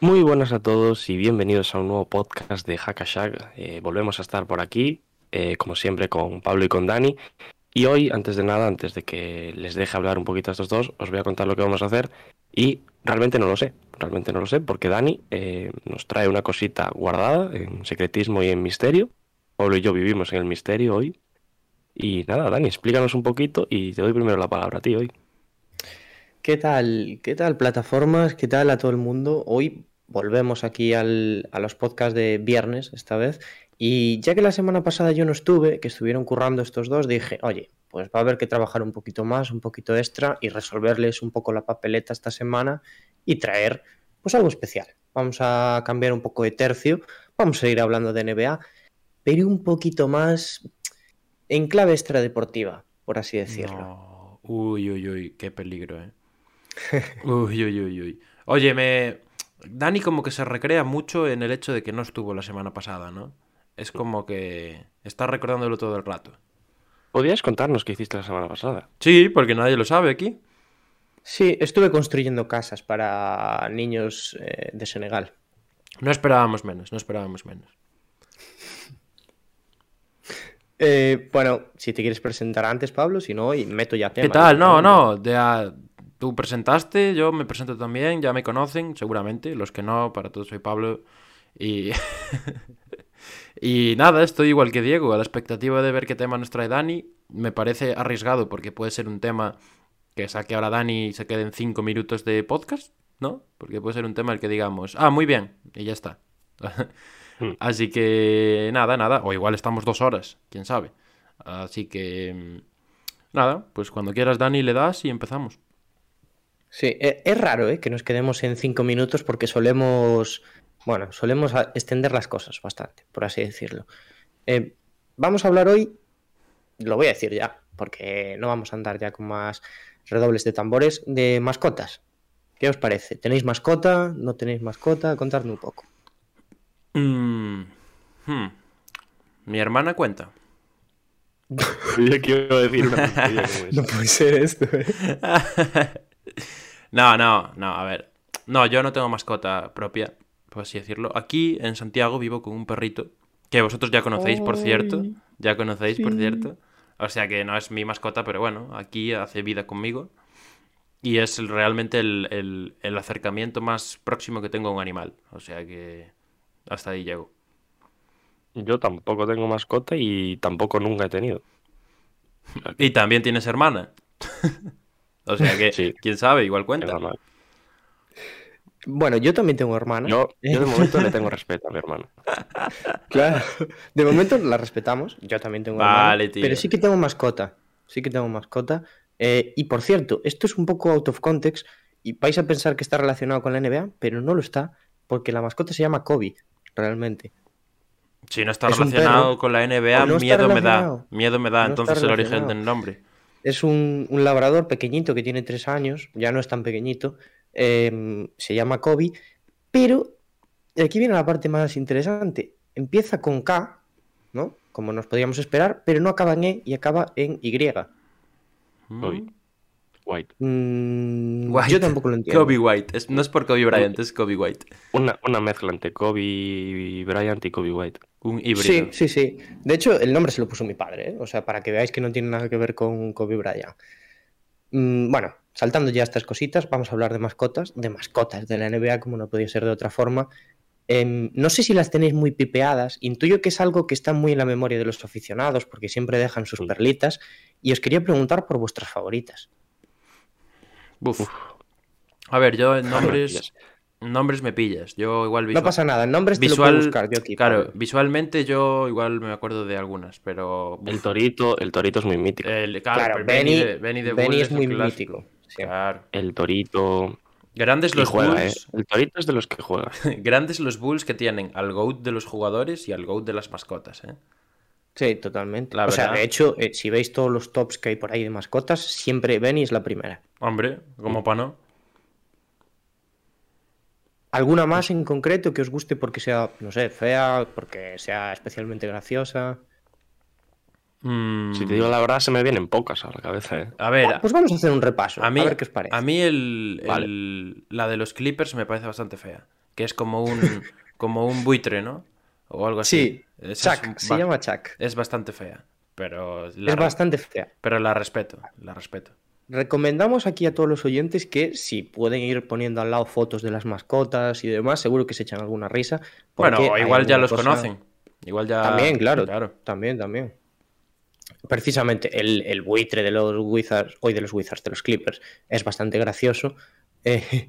Muy buenas a todos y bienvenidos a un nuevo podcast de Hackashack. Eh, volvemos a estar por aquí, eh, como siempre, con Pablo y con Dani. Y hoy, antes de nada, antes de que les deje hablar un poquito a estos dos, os voy a contar lo que vamos a hacer. Y realmente no lo sé, realmente no lo sé, porque Dani eh, nos trae una cosita guardada en secretismo y en misterio. Pablo y yo vivimos en el misterio hoy. Y nada, Dani, explícanos un poquito y te doy primero la palabra a ti hoy. ¿Qué tal? ¿Qué tal plataformas? ¿Qué tal a todo el mundo? Hoy volvemos aquí al- a los podcasts de viernes esta vez. Y ya que la semana pasada yo no estuve, que estuvieron currando estos dos, dije, oye, pues va a haber que trabajar un poquito más, un poquito extra y resolverles un poco la papeleta esta semana y traer pues algo especial. Vamos a cambiar un poco de tercio, vamos a seguir hablando de NBA, pero un poquito más en clave extradeportiva, por así decirlo. No. Uy, uy, uy, qué peligro, eh. Uy, uy, uy, uy. Oye, me. Dani como que se recrea mucho en el hecho de que no estuvo la semana pasada, ¿no? Es como que está recordándolo todo el rato. ¿Podrías contarnos qué hiciste la semana pasada? Sí, porque nadie lo sabe aquí. Sí, estuve construyendo casas para niños eh, de Senegal. No esperábamos menos, no esperábamos menos. Eh, bueno, si te quieres presentar antes, Pablo, si no, y meto ya tema. ¿Qué tal? No, no, de a- tú presentaste, yo me presento también, ya me conocen, seguramente. Los que no, para todos soy Pablo. Y. y nada, estoy igual que Diego, a la expectativa de ver qué tema nos trae Dani. Me parece arriesgado porque puede ser un tema que saque ahora Dani y se queden cinco minutos de podcast, ¿no? Porque puede ser un tema el que digamos, ah, muy bien, y ya está. Así que nada, nada, o igual estamos dos horas, quién sabe. Así que nada, pues cuando quieras Dani le das y empezamos. Sí, eh, es raro eh, que nos quedemos en cinco minutos porque solemos, bueno, solemos extender las cosas bastante, por así decirlo. Eh, vamos a hablar hoy, lo voy a decir ya, porque no vamos a andar ya con más redobles de tambores, de mascotas. ¿Qué os parece? ¿Tenéis mascota? ¿No tenéis mascota? Contadme un poco. Mm, hmm. Mi hermana cuenta. Yo quiero decir una como esa. puede ser esto, ¿eh? No, no, no, a ver. No, yo no tengo mascota propia, por así decirlo. Aquí en Santiago vivo con un perrito, que vosotros ya conocéis, por cierto. Ya conocéis, por cierto. O sea que no es mi mascota, pero bueno, aquí hace vida conmigo. Y es el- realmente el, el- el acercamiento más próximo que tengo a un animal. O sea que hasta ahí llego. Yo tampoco tengo mascota y tampoco nunca he tenido. Y también tienes hermana. o sea que, Sí. quién sabe, igual cuenta. Bueno, yo también tengo hermana. Yo, yo de momento le tengo respeto a mi hermano. Claro. De momento la respetamos. Yo también tengo hermana, Vale, tío. Pero sí que tengo mascota. Sí que tengo mascota. Eh, y por cierto, esto es un poco out of context y vais a pensar que está relacionado con la NBA, pero no lo está, porque la mascota se llama Kobe, realmente. Si no está Es relacionado con la NBA, no miedo me da. Miedo me da No entonces el origen del nombre. Es un, un labrador pequeñito que tiene tres años, ya no es tan pequeñito, eh, se llama Kobe, pero aquí viene la parte más interesante. Empieza con K, ¿no? Como nos podríamos esperar, pero no acaba en E y acaba en Y. White. Mm, White. Yo tampoco lo entiendo. Kobe White. Es- no es por Kobe Bryant, es Kobe White. Una, una mezcla entre Kobe Bryant y Kobe White. Un híbrido. Sí, sí, sí. De hecho, el nombre se lo puso mi padre, ¿eh? O sea, para que veáis que no tiene nada que ver con Kobe Bryant. Mm, bueno, saltando ya estas cositas, vamos a hablar de mascotas, de mascotas de la NBA, como no podía ser de otra forma. Em, no sé si las tenéis muy pipeadas, intuyo que es algo que está muy en la memoria de los aficionados, porque siempre dejan sus perlitas, y os quería preguntar por vuestras favoritas. A ver, yo en nombres. nombres me pillas. Yo igual No visual. pasa nada, en nombres te lo visual puedo buscar yo aquí. claro, visualmente yo igual me acuerdo de algunas, pero. El torito, el torito es muy mítico. el- claro, Benny, de, Benny de Benny Bull es muy clásico. mítico. sí. Claro. El torito. Grandes los juega, ¿eh? Bulls. El Torito es de los que juega. Grandes los Bulls que tienen al GOAT de los jugadores y al GOAT de las mascotas, ¿eh? Sí, totalmente. La o sea, de hecho, eh, si veis todos los tops que hay por ahí de mascotas, siempre Benny es la primera. Hombre, como pa' no. ¿Alguna más en concreto que os guste porque sea, no sé, fea, porque sea especialmente graciosa? Mm, Si te digo la verdad, se me vienen pocas a la cabeza, ¿eh? A ver, Pues vamos a hacer un repaso, a mí, a ver qué os parece. a mí el, Vale. el- la de los Clippers me parece bastante fea. Que es como un, como un buitre, ¿no? O algo así. Sí, Esa es Chuck, un- se llama Chuck. Es bastante fea. Pero la, Es bastante fea. pero la respeto, la respeto. Recomendamos aquí a todos los oyentes que si pueden ir poniendo al lado fotos de las mascotas y demás, seguro que se echan alguna risa. Bueno, igual ya los cosa- conocen. Igual ya. También, claro, Claro. También, también. Precisamente el, el buitre de los Wizards, hoy de los Wizards, de los Clippers, es bastante gracioso. Eh,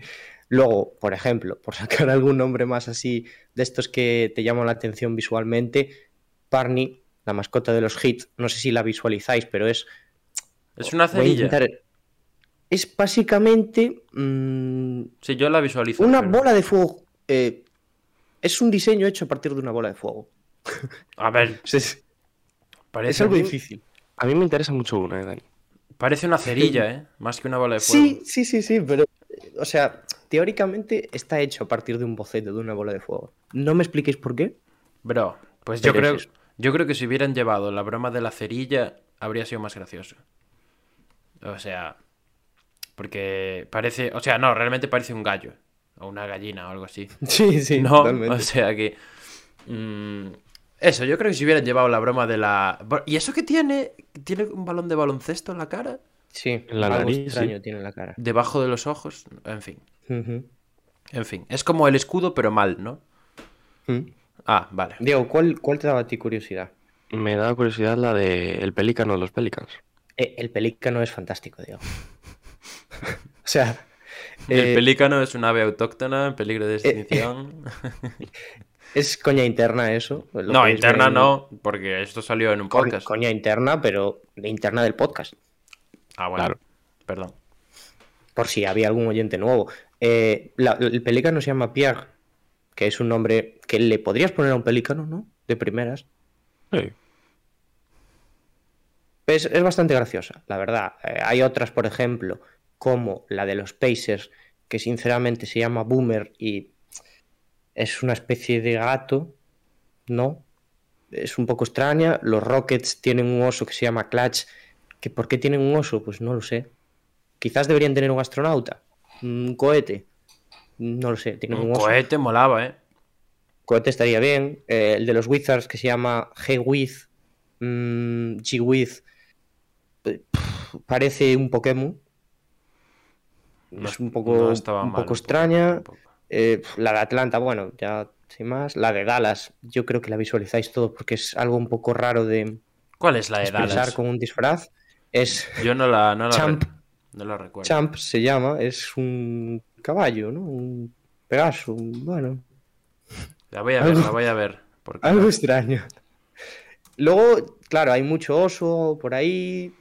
luego, por ejemplo, por sacar algún nombre más así de estos que te llaman la atención visualmente, Barney, la mascota de los Heat, no sé si la visualizáis, pero es Es una cerilla. intentar- Es básicamente mm, Sí, yo la visualizo. una pero- bola de fuego. eh, es un diseño hecho a partir de una bola de fuego. A ver, Es, es parece, algo difícil. A mí me interesa mucho una, ¿eh, Dani? parece una cerilla, ¿eh? Más que una bola de fuego. Sí, sí, sí, sí, pero. O sea, teóricamente está hecho a partir de un boceto, de una bola de fuego. No me expliquéis por qué. Bro, pues yo creo, es yo creo que si hubieran llevado la broma de la cerilla, habría sido más gracioso. O sea, porque parece, o sea, no, realmente parece un gallo o una gallina o algo así. Sí, sí, no, totalmente. o sea que mm, eso, yo creo que si hubieran llevado la broma de la ¿Y eso que tiene? ¿Tiene un balón de baloncesto en la cara? Sí, En la algo nariz, extraño sí. tiene en la cara. Debajo de los ojos, en fin. En fin, es como el escudo pero mal, ¿no? Mm. Ah, vale. Diego, ¿cuál, ¿cuál te daba a ti curiosidad? Me da curiosidad la de el pelícano de los Pelicans. Eh, el pelícano es fantástico, Diego. o sea. El eh, pelícano es un ave autóctona en peligro de extinción. Es coña interna eso. lo no, interna en- no, porque esto salió en un co- podcast. Coña interna, pero de interna del podcast. Ah, bueno. Claro. Perdón. Por si había algún oyente nuevo. Eh, la- el pelícano se llama Pierre, que es un nombre que le podrías poner a un pelícano, ¿no? De primeras. Sí. Es, es bastante graciosa, la verdad. Eh, hay otras, por ejemplo, como la de los Pacers, que sinceramente se llama Boomer y es una especie de gato, ¿no? Es un poco extraña. Los Rockets tienen un oso que se llama Clutch. ¿Que ¿Por qué tienen un oso? Pues no lo sé. Quizás deberían tener un astronauta, un cohete. No lo sé, tienen un, Un oso. cohete molaba, ¿eh? Cohete estaría bien. Eh, el de los Wizards que se llama G-Wiz, mm, G-Wiz, eh, parece un Pokémon. Es un poco, No estaba un mal, poco extraña. Eh, la de Atlanta, bueno, ya sin más. La de Dallas, yo creo que la visualizáis todo porque es algo un poco raro de ¿Cuál es la de Dallas? con un disfraz. Es Yo no la, no la, Champ. re- no la recuerdo. Champ, se llama, es un caballo, ¿no? Un Pegaso, un- bueno, La voy a ver, la voy a ver. porque- Algo extraño. Luego, claro, hay mucho oso por ahí.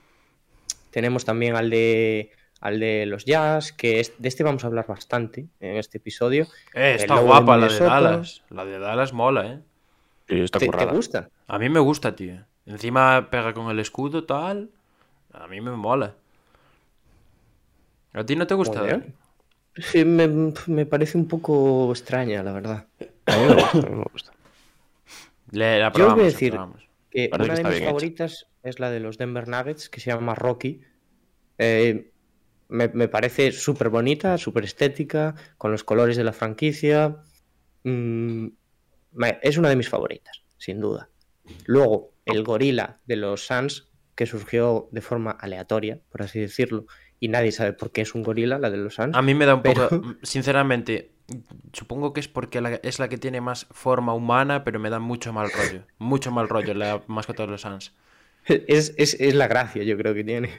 Tenemos también al de al de los jazz, que es, de este vamos a hablar bastante en este episodio. Eh, está de guapa la de. Dallas. La de Dallas mola, ¿eh? Sí, está ¿Te, gusta? A mí me gusta, tío. Encima pega con el escudo, tal. A mí me mola. ¿A ti no te gusta? Bien. Sí, me, me parece un poco extraña, la verdad. A mí me gusta, a mí me gusta. Le, la Yo voy a decir que Parece una que de mis hecha. favoritas es la de los Denver Nuggets, que se llama Rocky. Eh, me, me parece súper bonita, súper estética, con los colores de la franquicia. Mm, es una de mis favoritas, sin duda. Luego, el gorila de los Suns, que surgió de forma aleatoria, por así decirlo, y nadie sabe por qué es un gorila, la de los Suns. A mí me da un Pero- poco. Sinceramente, supongo que es porque la- es la que tiene más forma humana, pero me da mucho mal rollo. Mucho mal rollo la mascota de los Suns. Es, es- es la gracia, yo creo que tiene.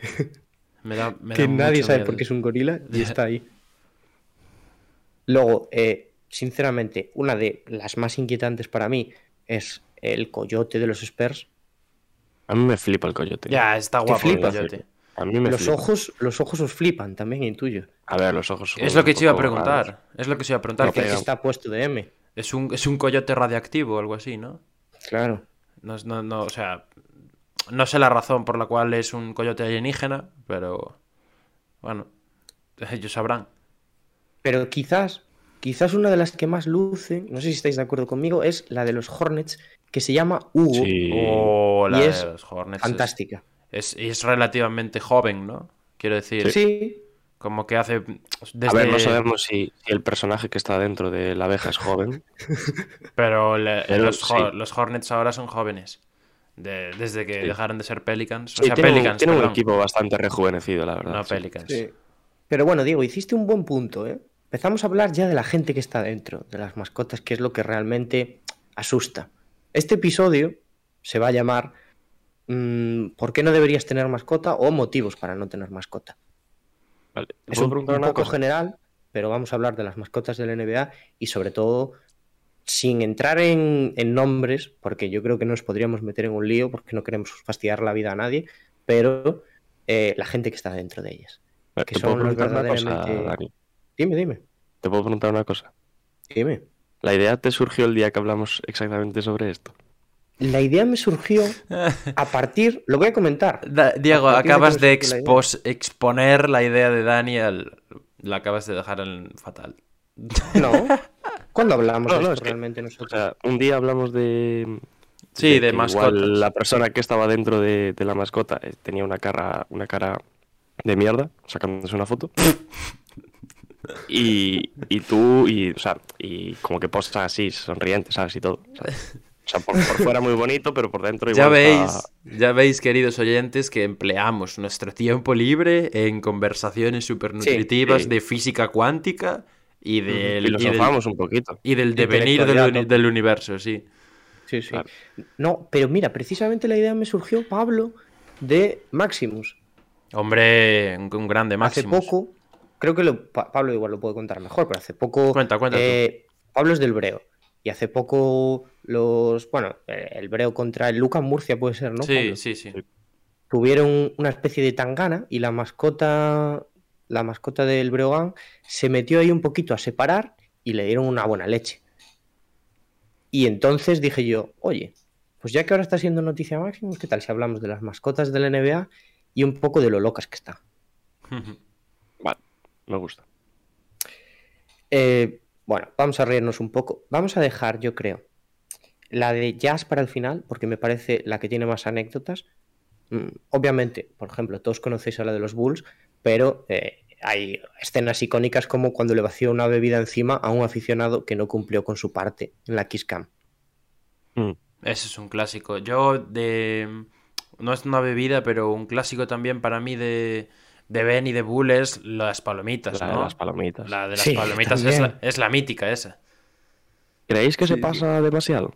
Me da, me que da nadie sabe miedo. por qué es un gorila y está ahí. Luego, eh, sinceramente, una de las más inquietantes para mí es el coyote de los Spurs. A mí me flipa el coyote. Ya, está guapo el coyote. A mí me los flipa. ojos, los ojos os flipan también, intuyo. A ver, los ojos son Es lo que te iba a raros. preguntar. Es lo que te iba a preguntar. No, que está puesto de M. es, un, es un coyote radiactivo o algo así, ¿no? Claro. No, no, no, o sea, no sé la razón por la cual es un coyote alienígena, pero bueno, ellos sabrán. Pero quizás, quizás una de las que más luce, no sé si estáis de acuerdo conmigo, es la de los Hornets, que se llama Hugo. Sí. O la Y de es los Hornets Fantástica. Es, y es relativamente joven, ¿no? Quiero decir, Sí. como que hace A ver, no sabemos si, si el personaje que está dentro de la abeja es joven. Pero, le- Pero los, Ho- sí. los Hornets ahora son jóvenes. De- desde que Sí. dejaron de ser Pelicans. O Sí, sea, tiene, un- Pelicans, tiene un equipo bastante rejuvenecido, la verdad. No, sí. Pelicans. Sí. Pero bueno, Diego, hiciste un buen punto, ¿eh? Empezamos a hablar ya de la gente que está dentro, de las mascotas, que es lo que realmente asusta. Este episodio se va a llamar mm, ¿Por qué no deberías tener mascota? o motivos para no tener mascota. Vale, ¿te Es un, poco cosa? general, pero vamos a hablar de las mascotas del NBA y sobre todo sin entrar en, en nombres, porque yo creo que nos podríamos meter en un lío porque no queremos fastidiar la vida a nadie, pero eh, la gente que está dentro de ellas. Vale, que ¿Te puedo son los cosa, verdaderamente-? Dime, dime, ¿Te puedo preguntar una cosa? dime. ¿La idea te surgió el día que hablamos exactamente sobre esto? La idea me surgió a partir, lo voy a comentar. Da- Diego, A de acabas de la exponer la idea de Daniel. La acabas de dejar en fatal. No. ¿Cuándo hablamos No, de no, esto es que- realmente O nosotros? sea, un día hablamos de. Sí, de que mascotas. igual la persona que estaba dentro de, de la mascota eh, tenía una cara, una cara de mierda, sacándose una foto. Y, y tú, y, o sea, y como que posa así, sonriente, ¿sabes? Y todo. ¿sabes? O sea, por, por fuera muy bonito, pero por dentro igual Ya veis, está- ya veis, queridos oyentes, que empleamos nuestro tiempo libre en conversaciones súper nutritivas sí. de física cuántica y del, y del, filosofamos un poquito. y del devenir del, universo, sí. Sí, sí. Claro. No, pero mira, precisamente la idea me surgió, Pablo, de Maximus. Hombre, un, un grande máximo. Hace poco, creo que lo- Pa- Pablo igual lo puede contar mejor, pero hace poco. Cuenta, cuenta eh, Pablo es del Breo. Y hace poco los. Bueno, eh, el Breo contra el Lucas Murcia puede ser, ¿no? sí, Pablo? sí, sí. Tuvieron una especie de tangana y la mascota. La mascota del Breogán se metió ahí un poquito a separar y le dieron una buena leche. Y entonces dije yo, oye, pues ya que ahora está siendo noticia Maximus, ¿qué tal si hablamos de las mascotas del NBA y un poco de lo locas que están? Me gusta. Eh, bueno, vamos a reírnos un poco. Vamos a dejar, yo creo, la de Jazz para el final, porque me parece la que tiene más anécdotas. Mm, obviamente, por ejemplo, todos conocéis a la de los Bulls, pero eh, hay escenas icónicas como cuando le vació una bebida encima a un aficionado que no cumplió con su parte en la Kiss Cam. Mm. Ese es un clásico. Yo de... No es una bebida, pero un clásico también para mí de, de Ben y de Bull es las palomitas, La de las palomitas. La de las Sí, palomitas es la, es la mítica esa. ¿Creéis que se pasa demasiado?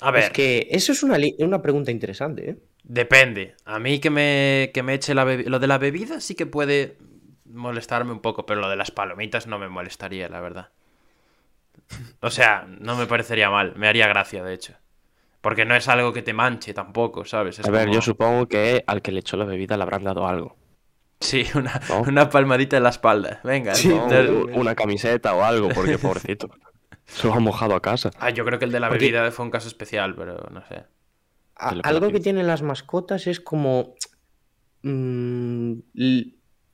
A ver, Es que eso es una, una pregunta interesante, ¿eh? depende. A mí que me, que me eche la lo de la bebida sí que puede molestarme un poco, pero lo de las palomitas no me molestaría, la verdad. O sea, no me parecería mal, me haría gracia, de hecho. Porque no es algo que te manche tampoco, ¿sabes? Es A ver, como- yo supongo que al que le echó la bebida le habrán dado algo. Sí, una, ¿No? una palmadita en la espalda. Venga, U- Una camiseta o algo, porque pobrecito. Se lo ha mojado a casa. Ah, yo creo que el de la Porque- bebida fue un caso especial, pero no sé. A- algo que tienen las mascotas es como. mm,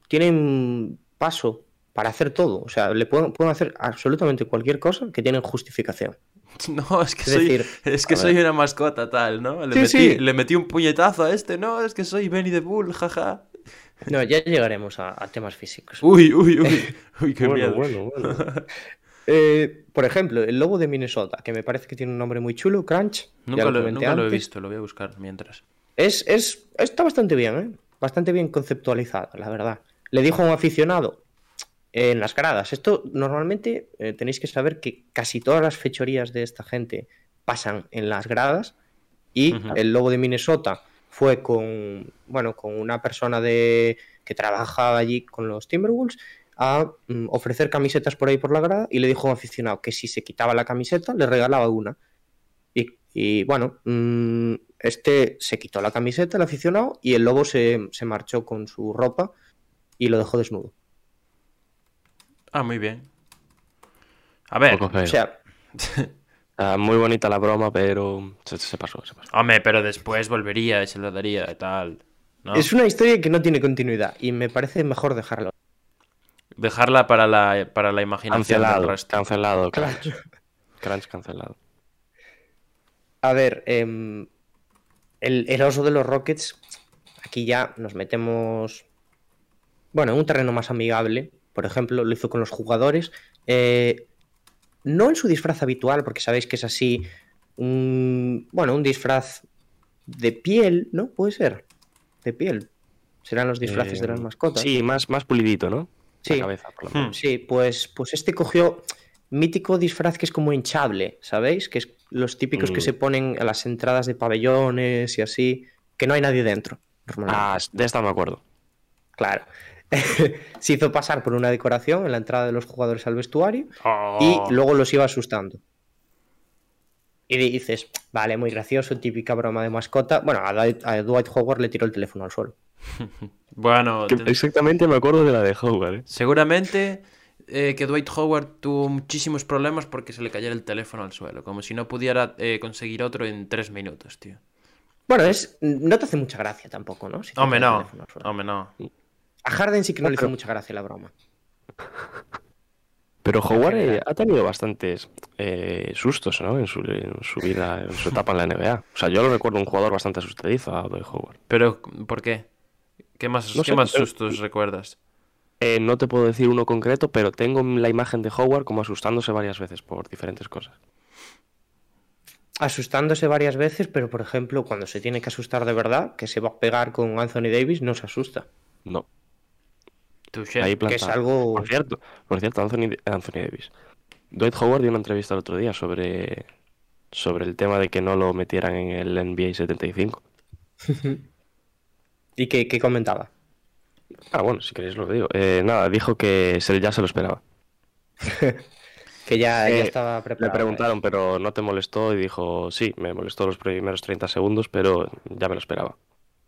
tienen paso para hacer todo. O sea, le pueden, pueden hacer absolutamente cualquier cosa que tienen justificación. No, es que Es soy, decir, es que soy una mascota tal, ¿no? Le, Sí, metí, sí. le metí un puñetazo a este, no, es que soy Benny the Bull, jaja. No, ya llegaremos a, a temas físicos. Uy, uy, uy, uy, qué bueno, miedo. bueno, bueno. Eh, por ejemplo, el lobo de Minnesota, que me parece que tiene un nombre muy chulo, Crunch. ya Nunca, lo lo, comenté nunca lo he visto, lo voy a buscar mientras. Es, es, está bastante bien, ¿eh? Bastante bien conceptualizado, la verdad. Le dijo a un aficionado en las gradas. Esto normalmente eh, tenéis que saber que casi todas las fechorías de esta gente pasan en las gradas y el lobo de Minnesota fue con, bueno, con una persona de, que trabajaba allí con los Timberwolves a mm, ofrecer camisetas por ahí por la grada y le dijo a un aficionado que si se quitaba la camiseta le regalaba una. Y, y, bueno, mm, este se quitó la camiseta, el aficionado, y el lobo se, se marchó con su ropa y lo dejó desnudo. Ah, muy bien. A ver. O sea, Ah, muy bonita la broma, pero se, se pasó, se pasó. hombre, pero después volvería y se lo daría y tal. ¿no? es una historia que no tiene continuidad y me parece mejor dejarlo. Dejarla para la, para la imaginación del Cancelado, resto. cancelado, Crunch. Crunch cancelado. A ver, em, el, el oso de los Rockets, aquí ya nos metemos, bueno, en un terreno más amigable. Por ejemplo, lo hizo con los jugadores. eh, no en su disfraz habitual, porque sabéis que es así, un, bueno, un disfraz de piel, ¿no? Puede ser, de piel. Serán los disfraces Eh, de las mascotas. Sí, más, más pulidito, ¿no? Sí. La cabeza, por lo Hmm. menos. Sí, pues, pues este cogió mítico disfraz que es como hinchable, ¿sabéis? Que es los típicos que Mm. se ponen a las entradas de pabellones y así, que no hay nadie dentro, normalmente. Ah, de esta me acuerdo. Claro. se hizo pasar por una decoración en la entrada de los jugadores al vestuario Oh. y luego los iba asustando. Y dices, vale, muy gracioso, típica broma de mascota. Bueno, a Dwight, a Dwight Howard le tiró el teléfono al suelo. Bueno, Que exactamente me acuerdo de la de Howard, ¿eh? seguramente eh, que Dwight Howard tuvo muchísimos problemas porque se le cayera el teléfono al suelo. Como si no pudiera eh, conseguir otro en tres minutos, tío. Bueno, es, no te hace mucha gracia tampoco, ¿no? Si Hombre, no. Hombre, no. A Harden sí que no, No, le hizo pero- mucha gracia la broma. Pero Howard eh, ha tenido bastantes eh, sustos, ¿no? En su, en su vida, en su etapa en la NBA. O sea, yo lo recuerdo un jugador bastante asustadizo a Howard. Pero, ¿por qué? ¿Qué más, No ¿qué sé, más pero- sustos recuerdas? Eh, no te puedo decir uno concreto, pero tengo la imagen de Howard como asustándose varias veces por diferentes cosas. Asustándose varias veces, pero por ejemplo, cuando se tiene que asustar de verdad, que se va a pegar con Anthony Davis, no se asusta. No. Ahí Que es algo. Por cierto, por cierto, Anthony, Anthony Davis. Dwight Howard dio una entrevista el otro día sobre, sobre el tema de que no lo metieran en el NBA 75. ¿Y qué, qué comentaba? Ah, bueno, si queréis lo digo. Eh, nada, dijo que se, ya se lo esperaba. Que ya, ya Eh, estaba Le preparado. preguntaron, pero no te molestó y dijo, sí, me molestó los primeros 30 segundos, pero ya me lo esperaba.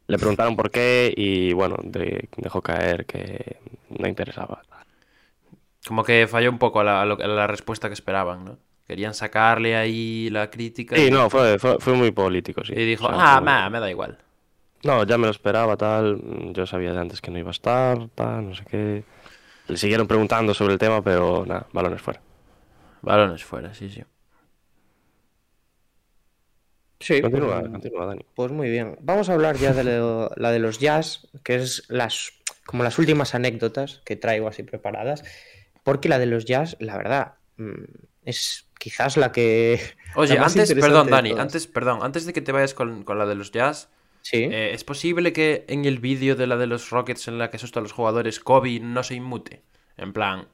Le preguntaron por qué y bueno, de- dejó caer que no interesaba. Como que falló un poco a la, la respuesta que esperaban, ¿no? Querían sacarle ahí la crítica. Sí, y- no, fue, fue, fue muy político, sí. Y dijo, O sea, ah, fue- ma, me da igual. No, ya me lo esperaba, tal. Yo sabía de antes que no iba a estar, tal, no sé qué. Le siguieron preguntando sobre el tema, pero nada, balones fuera. Balones fuera, sí, sí. Sí, Continúa, pues, continúa, Dani. pues muy bien. Vamos a hablar ya de lo- la de los jazz, que es las como las últimas anécdotas que traigo así preparadas. Porque la de los jazz, la verdad, mm, es quizás la que. Oye, la más antes, perdón, Dani, antes, perdón, antes de que te vayas con, con la de los jazz, Sí. eh, ¿es posible que en el vídeo de la de los Rockets en la que asusta a los jugadores, Kobe no se inmute? En plan,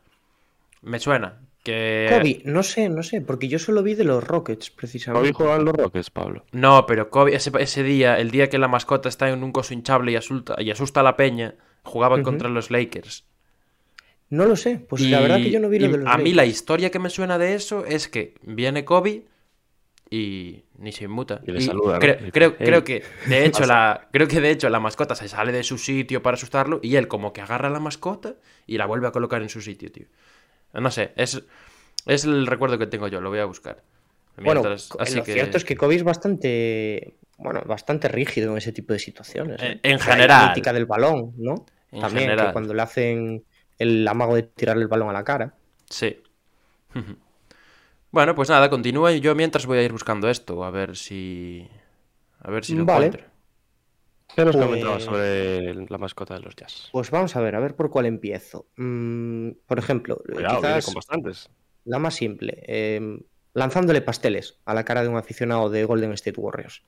me suena que... Kobe, no sé, no sé, porque yo solo vi de los Rockets, precisamente. juegan los Rockets, Pablo. No, pero Kobe, ese, ese día, el día que la mascota está en un coso hinchable y asusta, y asusta a la peña, jugaban contra los Lakers. No lo sé, pues la verdad que yo no vi lo de los A mí la historia que me suena de eso es que viene Kobe y ni se inmuta. Y le saluda, ¿no? Creo, Dice, creo, "Hey". creo que de hecho la creo que de hecho la mascota se sale de su sitio para asustarlo y él como que agarra a la mascota y la vuelve a colocar en su sitio, tío. No sé, es es el recuerdo que tengo yo, lo voy a buscar. Bueno, así lo que- cierto es que Kobe es bastante, bueno, bastante rígido en ese tipo de situaciones. ¿eh? En- en general. La mítica del balón, ¿no? En También general. que cuando le hacen el amago de tirarle el balón a la cara. Sí. bueno, pues nada, continúa y yo mientras voy a ir buscando esto, a ver si. A ver si lo Vale. encuentro. ¿Qué nos Pues- comentabas sobre la mascota de los Jazz? Pues vamos a ver, a ver por cuál empiezo. Mm, por ejemplo, Cuidado, viene quizás con bastantes. la más simple, eh, lanzándole pasteles a la cara de un aficionado de Golden State Warriors.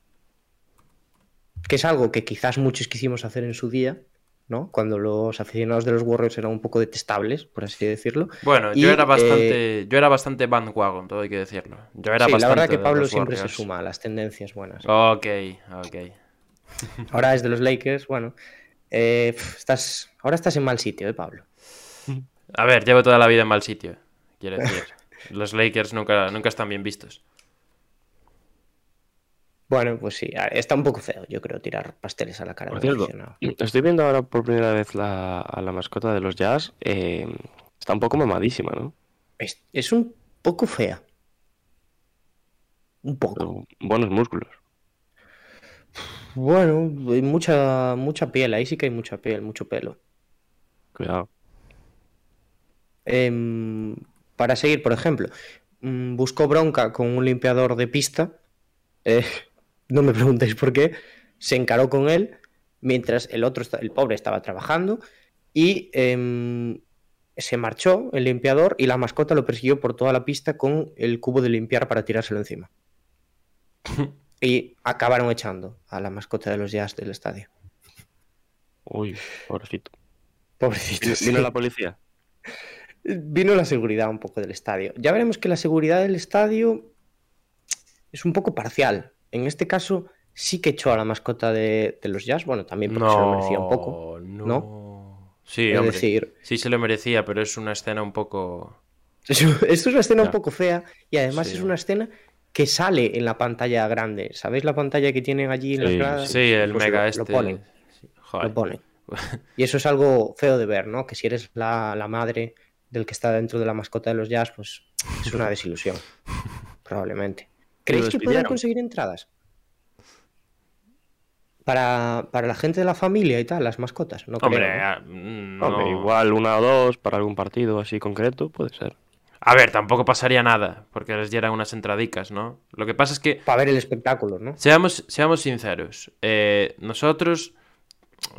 Que es algo que quizás muchos quisimos hacer en su día, ¿no? Cuando los aficionados de los Warriors eran un poco detestables, por así decirlo. Bueno, Y, yo era eh, bastante. Yo era bastante bandwagon, todo hay que decirlo. Yo era sí, la verdad que Pablo siempre Warriors. se suma a las tendencias buenas. Ok, ok. Ahora es de los Lakers, bueno. eh, estás, ahora estás en mal sitio, ¿eh, Pablo? A ver, llevo toda la vida en mal sitio. Quiero decir. Los Lakers nunca, nunca están bien vistos. Bueno, pues sí, está un poco feo, yo creo, tirar pasteles a la cara Por cierto, estoy viendo ahora por primera vez la, a la mascota de los Jazz. eh, está un poco mamadísima, ¿no? Es, es un poco fea. Un poco. Pero buenos músculos. Bueno, hay mucha, mucha piel, ahí sí que hay mucha piel, mucho pelo. Cuidado. Em, para seguir, por ejemplo, mm, buscó bronca con un limpiador de pista. eh, no me preguntéis por qué. Se encaró con él mientras el otro, el pobre, estaba trabajando y em, se marchó el limpiador y la mascota lo persiguió por toda la pista con el cubo de limpiar para tirárselo encima. Y acabaron echando a la mascota de los Jazz del estadio. Uy, pobrecito. Pobrecito. ¿Vino sí. la policía? Vino la seguridad un poco del estadio. Ya veremos que la seguridad del estadio es un poco parcial. En este caso, sí que echó a la mascota de, de los Jazz. Bueno, también porque se lo merecía un poco. no. ¿no? Sí, Es hombre. decir, Sí se lo merecía, pero es una escena un poco... es, es una escena un poco fea y además Sí. es una escena que sale en la pantalla grande. ¿Sabéis la pantalla que tienen allí en las Sí, gradas? Sí, el Pues mega lo- este... Lo ponen, Sí, joder. lo ponen. Y eso es algo feo de ver, ¿no? Que si eres la, la madre del que está dentro de la mascota de los Jazz, pues es una desilusión. Probablemente. ¿Creéis que pueden conseguir entradas? Para, para la gente de la familia y tal, las mascotas. No Hombre, creo, ¿no? ah, mm, Hombre, igual una o dos para algún partido así concreto, puede ser. A ver, tampoco pasaría nada, porque les dieran unas entradicas, ¿no? Lo que pasa es que, Para ver el espectáculo, ¿no? seamos, seamos sinceros, eh, nosotros,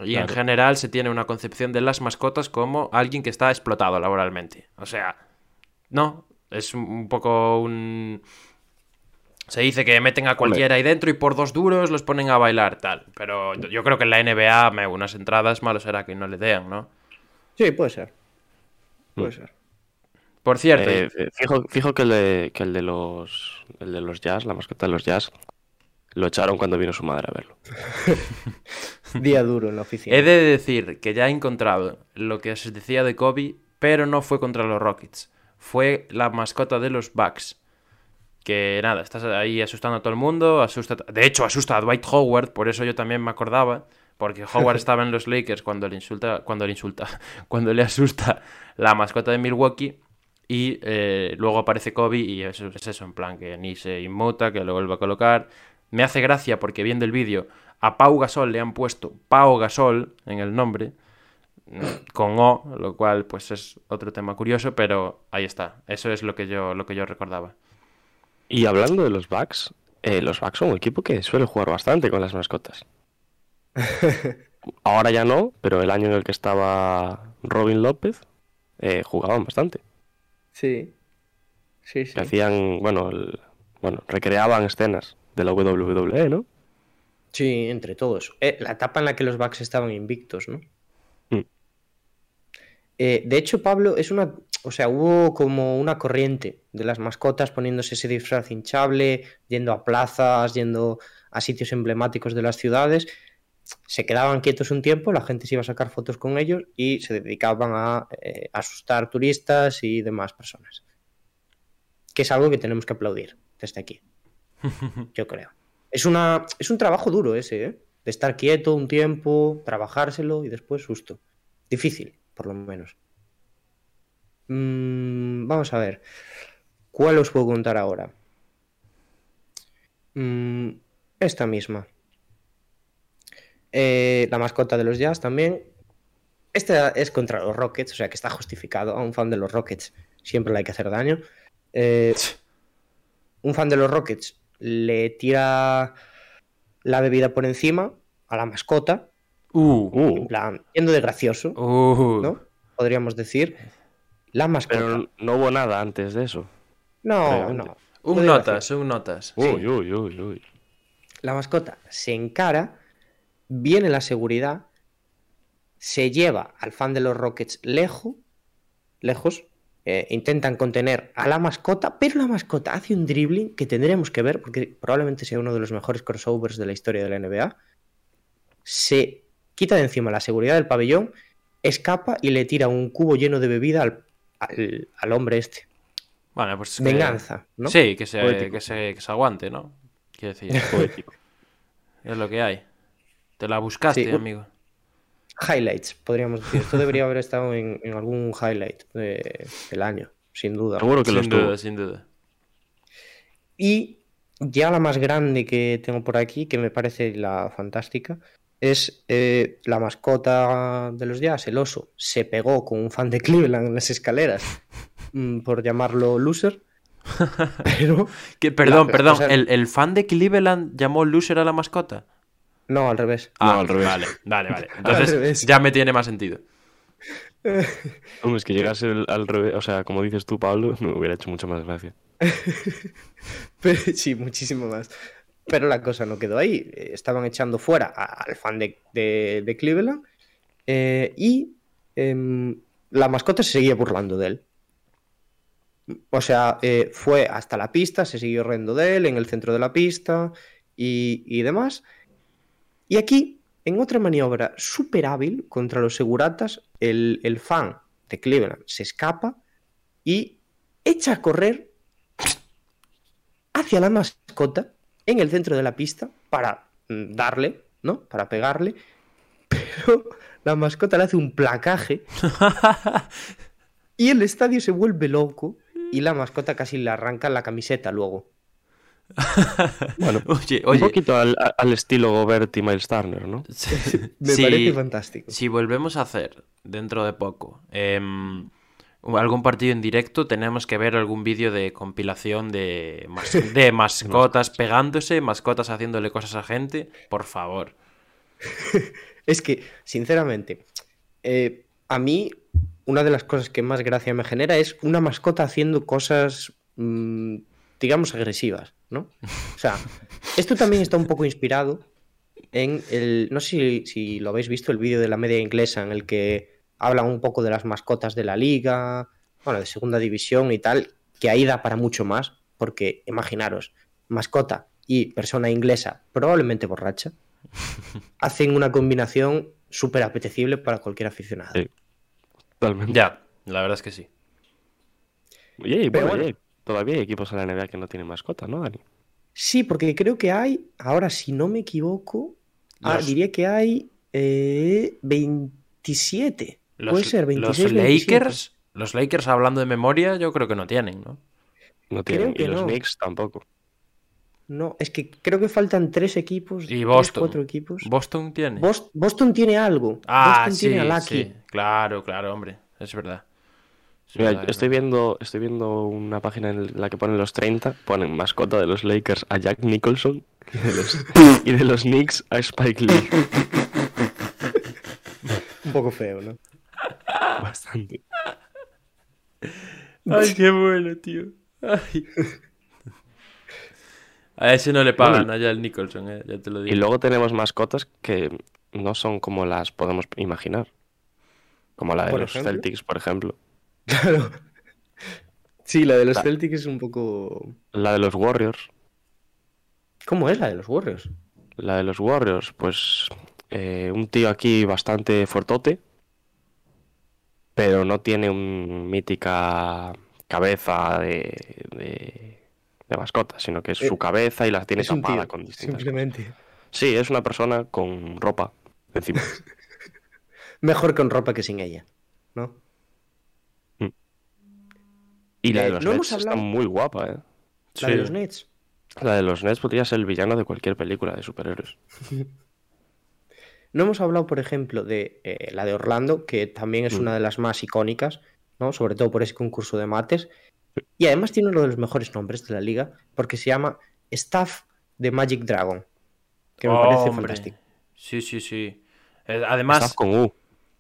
y en general, se tiene una concepción de las mascotas como alguien que está explotado laboralmente. O sea, no, es un- poco un... Se dice que meten a cualquiera ahí dentro y por dos duros los ponen a bailar, tal. Pero yo- yo creo que en la NBA, me, unas entradas, malo será que no le den, ¿no? Sí, puede ser. Puede Mm. ser. Por cierto, Eh, fijo, fijo que el de, que el de los el de los Jazz, la mascota de los Jazz, lo echaron cuando vino su madre a verlo. Día duro en la oficina. He de decir que ya he encontrado lo que os decía de Kobe, pero no fue contra los Rockets. Fue la mascota de los Bucks. Que nada, estás ahí asustando a todo el mundo. Asusta, de hecho, asusta a Dwight Howard, por eso yo también me acordaba. Porque Howard estaba en los Lakers cuando le insulta, cuando le insulta, cuando le asusta la mascota de Milwaukee. Y eh, luego aparece Kobe y eso es eso, en plan que ni se inmuta, que lo vuelve a colocar. Me hace gracia porque viendo el vídeo, a Pau Gasol le han puesto Pau Gasol en el nombre, mm, con O, lo cual pues es otro tema curioso, pero ahí está. Eso es lo que yo, lo que yo recordaba. Y hablando de los Bucks, eh, los Bucks son un equipo que suele jugar bastante con las mascotas. Ahora ya no, pero el año en el que estaba Robin López, eh, jugaban bastante. Sí. Sí, sí. Que hacían, bueno, el- bueno, recreaban escenas de la WWE, ¿no? Sí, entre todos. Eh, la etapa en la que los Bucks estaban invictos, ¿no? Mm. Eh, de hecho, Pablo, es una. O sea, hubo como una corriente de las mascotas poniéndose ese disfraz hinchable, yendo a plazas, yendo a sitios emblemáticos de las ciudades. Se quedaban quietos un tiempo, la gente se iba a sacar fotos con ellos y se dedicaban a eh, asustar turistas y demás personas. Que es algo que tenemos que aplaudir desde aquí yo creo. Es, una, es un trabajo duro ese, ¿eh? De estar quieto un tiempo, trabajárselo y después susto. Difícil, por lo menos. Mm, vamos a ver. ¿Cuál os puedo contar ahora? Mm, esta misma. Eh, la mascota de los Jazz también. Esta es contra los Rockets, o sea que está justificado. A un fan de los Rockets siempre le hay que hacer daño. Eh, un fan de los Rockets le tira la bebida por encima a la mascota, Uh, en Uh, plan, yendo de gracioso, uh. ¿no? Podríamos decir. La mascota. pero no hubo nada antes de eso. no, realmente. no. Un notas, un notas. Uy, uy, uy, uy. La mascota se encara, viene la seguridad, se lleva al fan de los Rockets lejos, lejos, eh, intentan contener a la mascota, pero la mascota hace un dribbling que tendremos que ver, porque probablemente sea uno de los mejores crossovers de la historia de la NBA. Se quita de encima la seguridad del pabellón, escapa y le tira un cubo lleno de bebida al, al- al hombre este. Bueno, pues Venganza, ¿no? Sí, que se, que, se, que se aguante, ¿no? Quiero decir. Poético. Es lo que hay. Te la buscaste, Sí, amigo. Highlights, podríamos decir. Esto debería haber estado en, en algún highlight de- del año, sin duda. Seguro que los Sin tuvo. duda, sin duda. Y ya la más grande que tengo por aquí, que me parece la fantástica, es eh, la mascota de los Jazz, el oso. Se pegó con un fan de Cleveland en las escaleras, mm, por llamarlo loser. Pero Que, perdón, La- perdón. o sea- ¿El, el fan de Cleveland llamó loser a la mascota? No, al revés. Ah, al revés. Vale, vale, vale. Al Entonces ya me tiene más sentido. Hombre, es que llegase el- al revés, o sea, como dices tú, Pablo, me hubiera hecho mucho más gracia. Pero- sí, muchísimo más. Pero la cosa no quedó ahí. Eh, Estaban echando fuera al fan de, de- de Cleveland eh, y em, la mascota se seguía burlando de él. O sea, eh, fue hasta la pista, se siguió riendo de él en el centro de la pista y, y demás. Y aquí, en otra maniobra súper hábil contra los seguratas, el, el fan de Cleveland se escapa y echa a correr hacia la mascota en el centro de la pista para mm, darle, ¿no? Para pegarle. Pero la mascota le hace un placaje y el estadio se vuelve loco y la mascota casi le arranca la camiseta luego. Bueno, Oye, un poquito al, al estilo Gobert y Miles Turner, ¿no? Me si- parece fantástico. Si volvemos a hacer dentro de poco em, algún partido en directo, tenemos que ver algún vídeo de compilación de, mas- de mascotas pegándose, mascotas haciéndole cosas a gente. Por favor. Es que, sinceramente, eh, a mí una de las cosas que más gracia me genera es una mascota haciendo cosas, mm, digamos, agresivas, ¿no? O sea, esto también está un poco inspirado en el, no sé si, si lo habéis visto, el vídeo de la media inglesa en el que hablan un poco de las mascotas de la liga, bueno, de segunda división y tal, que ahí da para mucho más, porque imaginaros, mascota y persona inglesa probablemente borracha, hacen una combinación súper apetecible para cualquier aficionado. Sí. Totalmente. Ya, la verdad es que sí. Oye, bueno, bueno. oye, todavía hay equipos en la NBA que no tienen mascota, ¿no, Dani? Sí, porque creo que hay, ahora si no me equivoco, ah, diría que hay eh, 27. Los, Puede ser 26. los 27. Lakers, los Lakers hablando de memoria, yo creo que no tienen, ¿no? No Creo tienen. que y los no. Knicks tampoco. No, es que creo que faltan tres equipos. Y tres, Boston. cuatro equipos. Boston tiene. Bos- Boston tiene algo. ah, Boston sí, tiene a Lucky. sí. Claro, claro, hombre. Es verdad. Mira, estoy viendo, estoy viendo una página en la que ponen los 30, ponen mascota de los Lakers a Jack Nicholson y de los, y de los Knicks a Spike Lee. Un poco feo, ¿no? Bastante. Ay, qué bueno, tío. Ay. A ese no le pagan Bueno, allá el Nicholson, eh, ya te lo Y digo. luego tenemos mascotas que no son como las podemos imaginar. Como la de los ejemplo. Celtics, por ejemplo. Claro. Sí, la de los La- Celtics es un poco. La de los Warriors. ¿Cómo es la de los Warriors? La de los Warriors, pues eh, un tío aquí bastante fortote, pero no tiene un mítica cabeza de, de, de mascota, sino que es Eh, su cabeza y la tiene tapada tío, con distintas simplemente. cosas. Sí, es una persona con ropa encima. Mejor con ropa que sin ella, ¿no? Y la Eh, de los no hemos Nets está muy guapa, ¿eh? La de los Nets. La de los Nets podría ser el villano de cualquier película de superhéroes. No hemos hablado, por ejemplo, de eh, la de Orlando, que también es Mm. una de las más icónicas, ¿no? Sobre todo por ese concurso de mates. Y además tiene uno de los mejores nombres de la liga, porque se llama Staff de Magic Dragon. Que me parece Hombre. fantástico. Sí, sí, sí. Eh, además, Staff con U,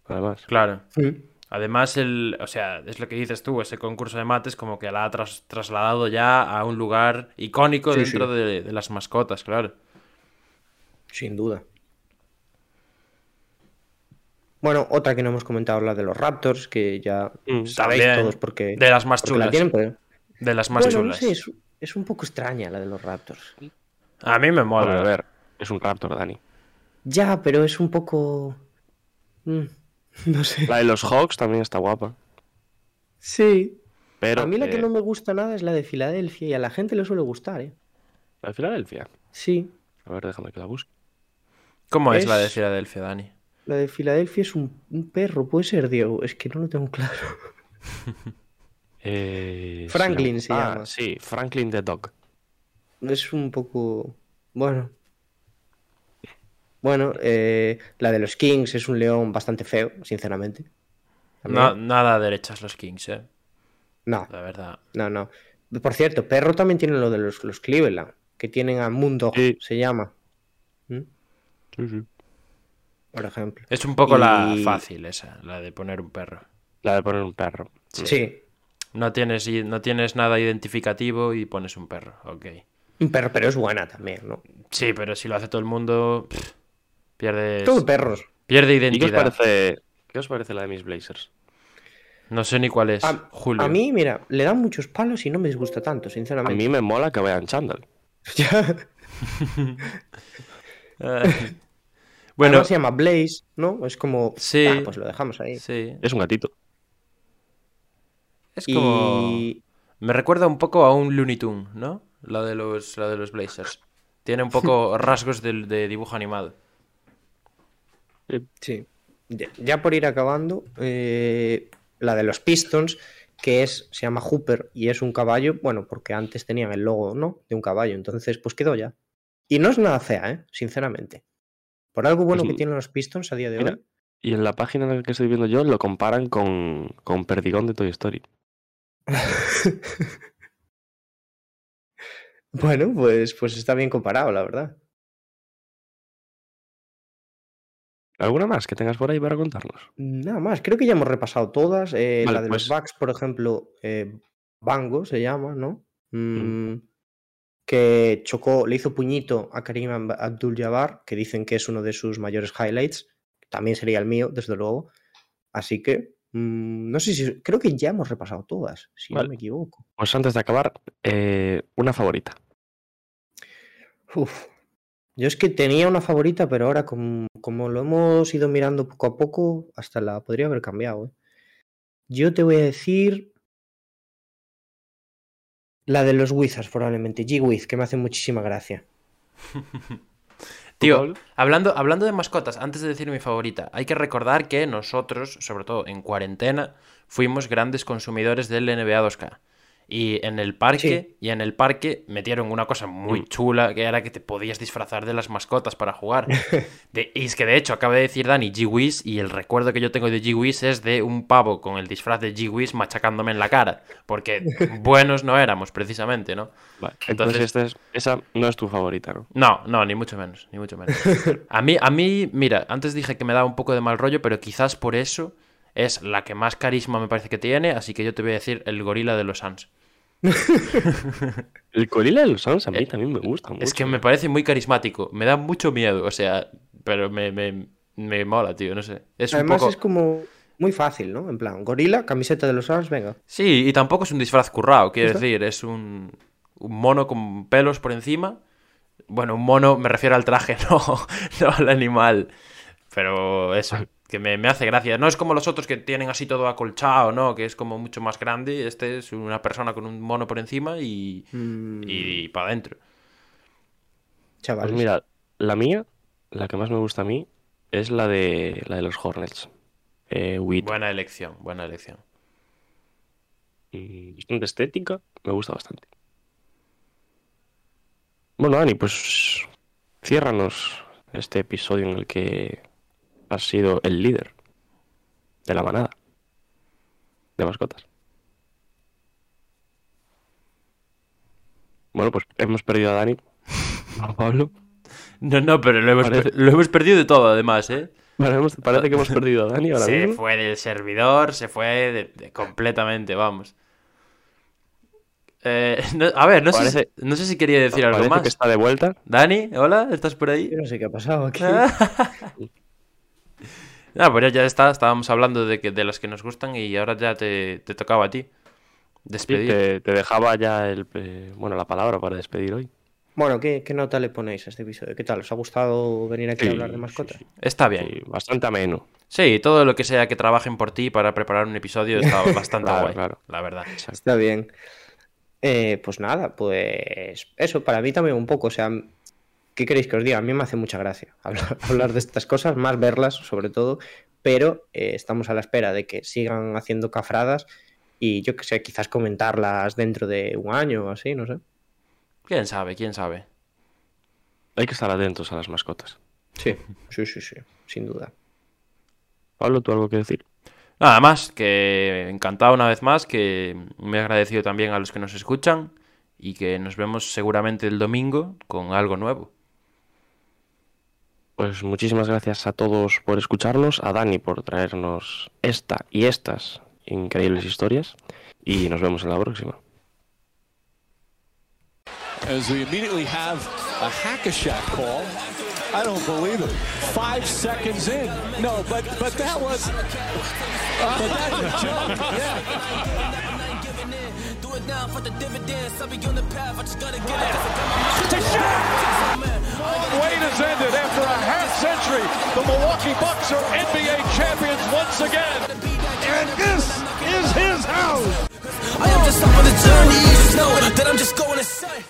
además. claro. Mm. Además, el, o sea, es lo que dices tú, ese concurso de mates como que la ha tras- trasladado ya a un lugar icónico Sí, dentro sí. De, de las mascotas, claro. Sin duda. Bueno, otra que no hemos comentado, la de los Raptors, que ya Mm, sabéis también. todos porque, De las más la chulas. tienen, pero... De las más bueno, no chulas. sé, es, es un poco extraña la de los Raptors. A mí me Bueno, mola. a ver, es un Raptor, Dani. Ya, pero es un poco... mm, no sé. La de los Hawks también está guapa. Sí. Pero a mí la que no me gusta nada es la de Filadelfia y a la gente le suele gustar, ¿eh? la de Filadelfia. Sí. A ver, déjame que la busque. ¿Cómo es, la de Filadelfia, Dani? La de Filadelfia es un, un perro, puede ser, Diego. Es que no lo tengo claro. Eh, Franklin se ah, llama. Sí, Franklin the Dog. Es un poco. Bueno. Bueno, eh, la de los Kings es un león bastante feo, sinceramente. No, nada derechas los Kings, eh. no, La verdad. no, no. Por cierto, perro también tiene lo de los, los Cleveland, que tienen a Mundo, Sí. se llama. ¿Mm? Sí, sí. Por ejemplo. Es un poco la fácil esa, la de poner un perro. La de poner un perro. Sí. No tienes, no tienes nada identificativo y pones un perro, ok. Un perro, pero es buena también, ¿no? Sí, pero si lo hace todo el mundo, pff, pierdes, Todo perros. pierde ¿Y qué os, identidad. parece, qué os parece la de mis Blazers? No sé ni cuál es, A, Julio. a mí, mira, le dan muchos palos y no me disgusta tanto, A sinceramente. mí me mola que vayan chándal. Ya. Bueno, Además se llama Blaze, ¿no? Es como. Sí. ah, pues lo dejamos ahí. sí. Es un gatito. Es como... Y. Me recuerda un poco a un Looney Tunes, ¿no? La de los, la de los Blazers. Tiene un poco rasgos de, dibujo animado. Sí. Ya, ya por ir acabando, eh, la de los Pistons, que es, se llama Hooper y es un caballo, bueno, porque antes tenían el logo, ¿no? De un caballo, entonces pues quedó ya. Y no es nada fea, ¿eh? Sinceramente. Por algo bueno Pues, que tienen los Pistons a día de mira, hoy. Y en la página en la que estoy viendo yo lo comparan con, con Perdigón de Toy Story. Bueno, pues, pues está bien comparado, la verdad. ¿Alguna más que tengas por ahí para contarnos? Nada más, creo que ya hemos repasado todas. eh, Vale, la de los pues- Bucks, por ejemplo, eh, Bango se llama, ¿no? Mm, Que chocó, le hizo puñito a Karim Ab- Abdul-Jabbar, que dicen que es uno de sus mayores highlights. También sería el mío, desde luego. Así que, mm, no sé si, creo que ya hemos repasado todas, si Vale. no me equivoco. Pues antes de acabar, eh, una favorita. Uf. Yo es que tenía una favorita, pero ahora como, como lo hemos ido mirando poco a poco, hasta la podría haber cambiado. ¿eh? Yo te voy a decir la de los Wizards, probablemente. G-Wiz, que me hace muchísima gracia. Tío, hablando, hablando de mascotas, antes de decir mi favorita, hay que recordar que nosotros, sobre todo en cuarentena, fuimos grandes consumidores del NBA 2K. Y en el parque, Sí. y en el parque metieron una cosa muy Mm. chula, que era que te podías disfrazar de las mascotas para jugar. De- y es que de hecho, acaba de decir Dani G-Wiz, y el recuerdo que yo tengo de G-Wiz es de un pavo con el disfraz de G-Wiz machacándome en la cara. Porque buenos no éramos, precisamente, ¿no? Vale, Entonces- Entonces, esta es- esa no es tu favorita, ¿no? No, no, ni mucho menos, ni mucho menos. A mí, a mí, mira, antes dije que me daba un poco de mal rollo, pero quizás por eso es la que más carisma me parece que tiene, así que yo te voy a decir el gorila de los Suns. El gorila de los Suns a mí Eh, también me gusta mucho. Es que me parece muy carismático, me da mucho miedo, o sea, pero me, me, me mola, tío, no sé. Es un Además poco... es como muy fácil, ¿no? En plan, gorila, camiseta de los Suns, venga. Sí, y tampoco es un disfraz currado, quiero decir, es un, un mono con pelos por encima. Bueno, un mono, me refiero al traje, no, no al animal. Pero eso, que me, me hace gracia. No es como los otros que tienen así todo acolchado, ¿no? Que es como mucho más grande. Este es una persona con un mono por encima y, Mm, y para adentro. chavales. Pues mira, la mía, la que más me gusta a mí, es la de la de los Hornets. Eh. Buena elección, buena elección. Mm, Bastante estética, me gusta bastante. Bueno, Dani, pues ciérranos este episodio en el que has sido el líder de la manada de mascotas. Bueno, pues hemos perdido a Dani. A Pablo. No, no, pero lo hemos, Parece- lo hemos perdido de todo, además, ¿eh? Hemos- parece que hemos perdido a Dani ahora Se mismo. fue del servidor, se fue de- de- completamente, vamos. Eh, no- a ver, no, sé, Parece- si- no sé si quería decir algo Parece más. que está de vuelta. Dani, hola, ¿estás por ahí? Yo no sé qué ha pasado aquí. Ah, pues ya está, estábamos hablando de, que, de las que nos gustan y ahora ya te, te tocaba a ti Sí, despedir. te, te dejaba ya el, eh, bueno, la palabra para despedir hoy. Bueno, ¿qué, qué nota le ponéis a este episodio? ¿Qué tal? ¿Os ha gustado venir aquí a Sí, hablar de sí, mascotas? sí. Está bien. Sí, bastante ameno. Sí, todo lo que sea que trabajen por ti para preparar un episodio está bastante Claro, guay, claro. la verdad. Está bien. Eh, pues nada, pues eso, para mí también un poco, o sea, ¿qué queréis que os diga? A mí me hace mucha gracia hablar, hablar de estas cosas, más verlas sobre todo, pero eh, estamos a la espera de que sigan haciendo cafradas y yo que sé, quizás comentarlas dentro de un año o así, no sé. ¿Quién sabe? ¿Quién sabe? Hay que estar atentos a las mascotas. Sí, sí, sí, sí, sin duda. Pablo, ¿tú algo que decir? Nada más, que encantado una vez más, que me he agradecido también a los que nos escuchan y que nos vemos seguramente el domingo con algo nuevo. Pues muchísimas gracias a todos por escucharnos, a Dani por traernos esta y estas increíbles historias y nos vemos en la próxima. As we immediately have a hack-a-shack call. I don't believe it. Five seconds in. No, but but that was. but a joke. Yeah. It now for the dividends. I'll be on the path. I just gotta get it. Wait has ended after a half century. The Milwaukee Bucks are NBA champions once again. And this is his house. I am just up on the journey. You know that I'm just going to say.